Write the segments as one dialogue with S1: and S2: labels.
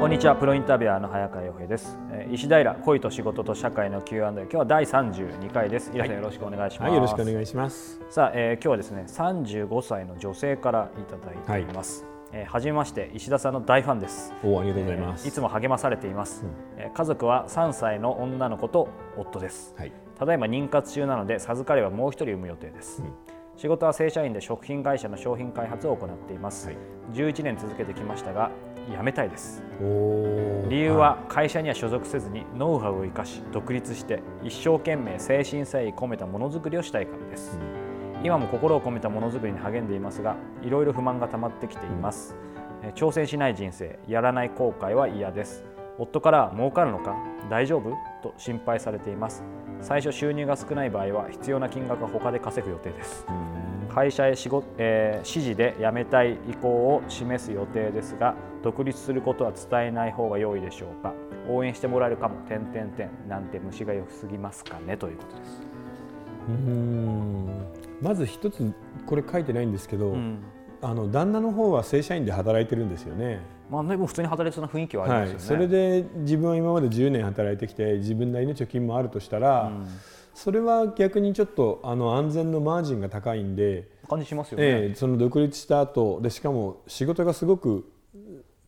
S1: こんにちは。プロインタビュアーの早川洋平です、えー石平恋と仕事と社会の Q&A 今日は第32回です。皆さんよろしくお願いします、
S2: はい、よろしくお願いします。
S1: さあ、えー今日はですね35歳の女性からいただいています、えーはじめまして石田さんの大ファンです。
S2: お、ありがとうございます。
S1: えーいつも励まされています、えー家族は3歳の女の子と夫です。
S2: はい、
S1: ただいま妊活中なので授かればもう一人産む予定です、仕事は正社員で食品会社の商品開発を行っています、
S2: はい。
S1: 11年続けてきましたが辞めたいです。理由は会社には所属せずにノウハウを生かし独立して一生懸命精神誠意込めたものづくりをしたいからです、今も心を込めたものづくりに励んでいますがいろいろ不満が溜まってきています、えー挑戦しない人生やらない後悔は嫌です。夫からは儲かるのか大丈夫？と心配されています最初収入が少ない場合は必要な金額は他で稼ぐ予定です。会社へ仕事、えー指示で辞めたい意向を示す予定ですが独立することは伝えない方が良いでしょうか。応援してもらえるかも点々点。なんて虫が良すぎますかねということです、
S2: うーん。まず一つこれ書いてないんですけど、
S1: うん
S2: あの旦那の方は正社員で働いてるんですよね。
S1: まあ、でも普通に働いてそうな雰囲気はあり
S2: はい、
S1: ますよね、
S2: それで自分は今まで10年働いてきて自分なりの貯金もあるとしたら、それは逆にちょっとあの安全のマージンが高いんで、
S1: 感じしますよね、
S2: ええその独立した後でしかも仕事がすごく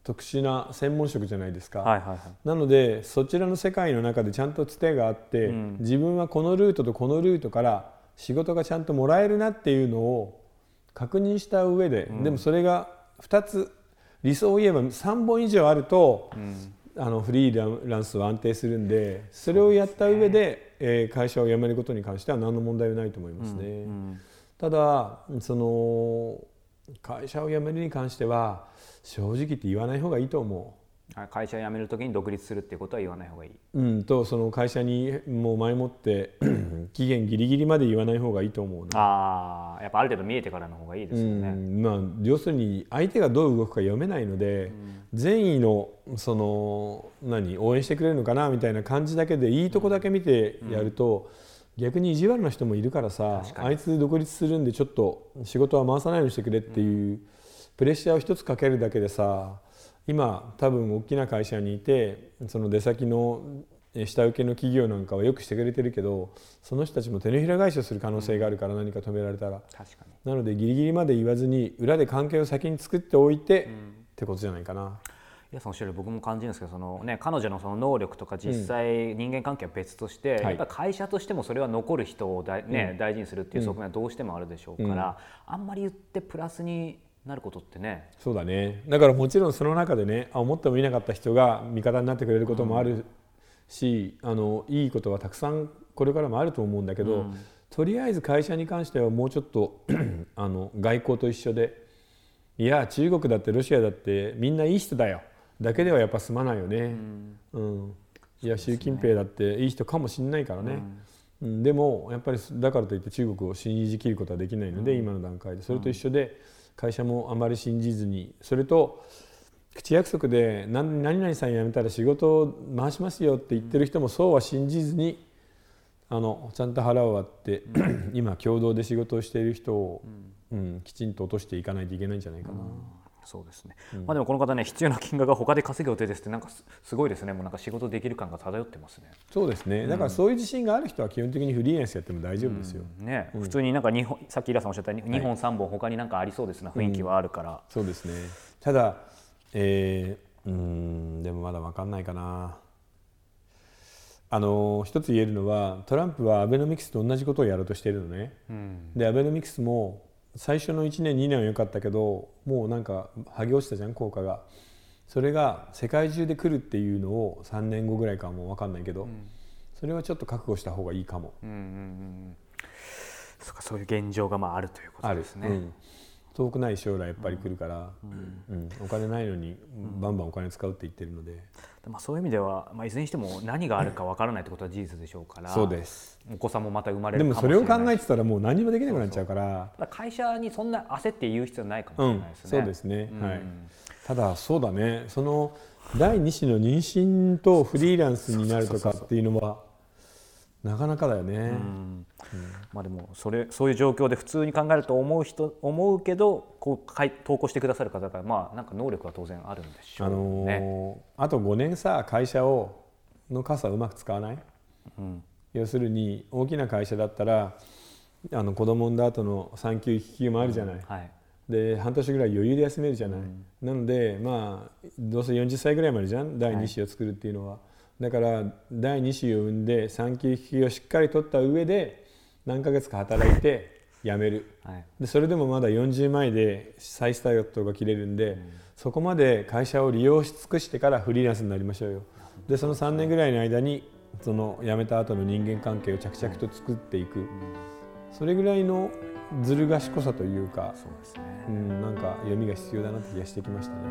S2: 特殊な専門職じゃないですか。
S1: はいはいはい。
S2: なのでそちらの世界の中でちゃんとつてがあって、
S1: うん。
S2: 自分はこのルートとこのルートから仕事がちゃんともらえるなっていうのを確認した上で、でもそれが2つ理想を言えば3本以上あると、あのフリーランスは安定するんでそれをやった上で、えー会社を辞めることに関しては何の問題はないと思いますね。ただその会社を辞めるに関しては正直言って言わない方がいいと思う。
S1: はい会社を辞めるときに独立するっていうことは言わない方がいい。
S2: うん、とその会社にもう前もって 期限ギリギリまで言わない方がいいと思うな。
S1: ああやっぱある程度見えてからの方がいいですよね、
S2: うんまあ、要するに相手がどう動くか読めないので、善意のその何応援してくれるのかなみたいな感じだけでいいとこだけ見てやると、逆に意地悪な人もいるからさあいつ独立するんでちょっと仕事は回さないようにしてくれっていうプレッシャーを一つかけるだけでさ今多分大きな会社にいてその出先のえ下請けの企業なんかはよくしてくれてるけどその人たちも手のひら返しをする可能性があるから何か止められたら。
S1: 確かに。
S2: なのでギリギリまで言わずに裏で関係を先に作っておいて、ってことじゃないかな。
S1: いやそのおっしゃる僕も感じるんですけどその、ね、彼女のその能力とか実際人間関係は別として、
S2: はい。
S1: やっぱり会社としてもそれは残る人を大,、ね大事にするっていう側面はどうしてもあるでしょうから、あんまり言ってプラスになることってね
S2: そうだね。だからもちろんその中でね、あ思ってもいなかった人が味方になってくれることもあるし、あのいいことはたくさんこれからもあると思うんだけど、とりあえず会社に関してはもうちょっと あの外交と一緒で、いや中国だってロシアだってみんないい人だよ。だけではやっぱ済まないよね。うん。いや習近平だっていい人かもしれないからね。うん、でもやっぱりだからといって中国を信じきることはできないので、今の段階でそれと一緒で会社もあまり信じずにそれと口約束で何何々さん辞めたら仕事を回しますよって言ってる人もそうは信じずにあのちゃんと腹を割って今共同で仕事をしている人を、うん、きちんと落としていかないといけないんじゃないかな。
S1: そうですね、まあでもこの方ね必要な金額が他で稼ぐ予定ですってなんかすすごいですね。もうなんか仕事できる感が漂ってますね。
S2: そうですね。だからそういう自信がある人は基本的にフリーランスやっても大丈夫ですよ。
S1: ね、普通になんか2本さっきイラさんおっしゃった2本3本他になんかありそうですな雰囲気はあるから、
S2: そうですね。ただ、えー、うーんでもまだ分かんないかな。あの一つ言えるのはトランプはアベノミクスと同じことをやろうとしているのね、でアベノミクスも最初の1年2年は良かったけどもうなんか剥げ落ちたじゃん効果が。それが世界中で来るっていうのを3年後ぐらいかはもう分かんないけど、それはちょっと覚悟した方がいいかも、
S1: うんうんうんそうかそういう現状がまああるということですね。
S2: うん遠くない将来やっぱり来るから、うん。お金ないのにバンバンお金使うって言ってるので、
S1: まあ、そういう意味では、まあ、いずれにしても何があるかわからないってことは事実でしょうから
S2: そうです。
S1: お子さんもまた生まれ
S2: で
S1: る
S2: もそれを考えてたらもう何もできなくなっちゃうから。
S1: 会社にそんな焦って言う必要ないかもし
S2: うん
S1: れないですね。
S2: そうですね、
S1: うん。
S2: はいただそうだね。その第2子の妊娠とフリーランスになるとかっていうのはなかなかだよね、
S1: うんまあでもそれそういう状況で普通に考えると思う人思うけどこうかい投稿してくださる方がまあなんか能力は当然あるんでしょう
S2: あの
S1: ね。
S2: ーあと5年さ会社をの傘をうまく使わない？
S1: うん。
S2: 要するに大きな会社だったらあの子供産んだ後の産休育休もあるじゃない、
S1: はい。
S2: で半年ぐらい余裕で休めるじゃない、
S1: うん。
S2: なのでまあどうせ40歳ぐらいまでじゃん？第2子を作るっていうのは、だから第2子を産んで産休育休をしっかり取った上で何ヶ月か働いて辞める
S1: はい
S2: でそれでもまだ40前で再スタートが切れるんで、そこまで会社を利用し尽くしてからフリーランスになりましょうよでその3年ぐらいの間にその辞めた後の人間関係を着々と作っていく、それぐらいのずる賢さというか、
S1: そうですね。
S2: うん、なんか読みが必要だなって気がしてきましたね。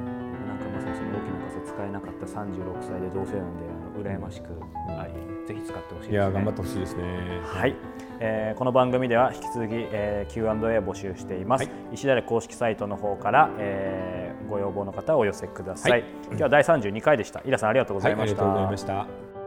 S1: なんかまさにその大きな傘使えなかった36歳で同性なんであの羨ましくあり、ぜひ使ってほしいですね。
S2: いや頑張ってほしいですね。
S1: はい、えーこの番組では引き続き、えー Q&A を募集しています、
S2: はい。
S1: 石田で公式サイトの方から、えーご要望の方をお寄せください、
S2: はい。
S1: 今日は第32回でした。井田さんありがとうござ
S2: はいい、あ
S1: ました、
S2: りがとうございました。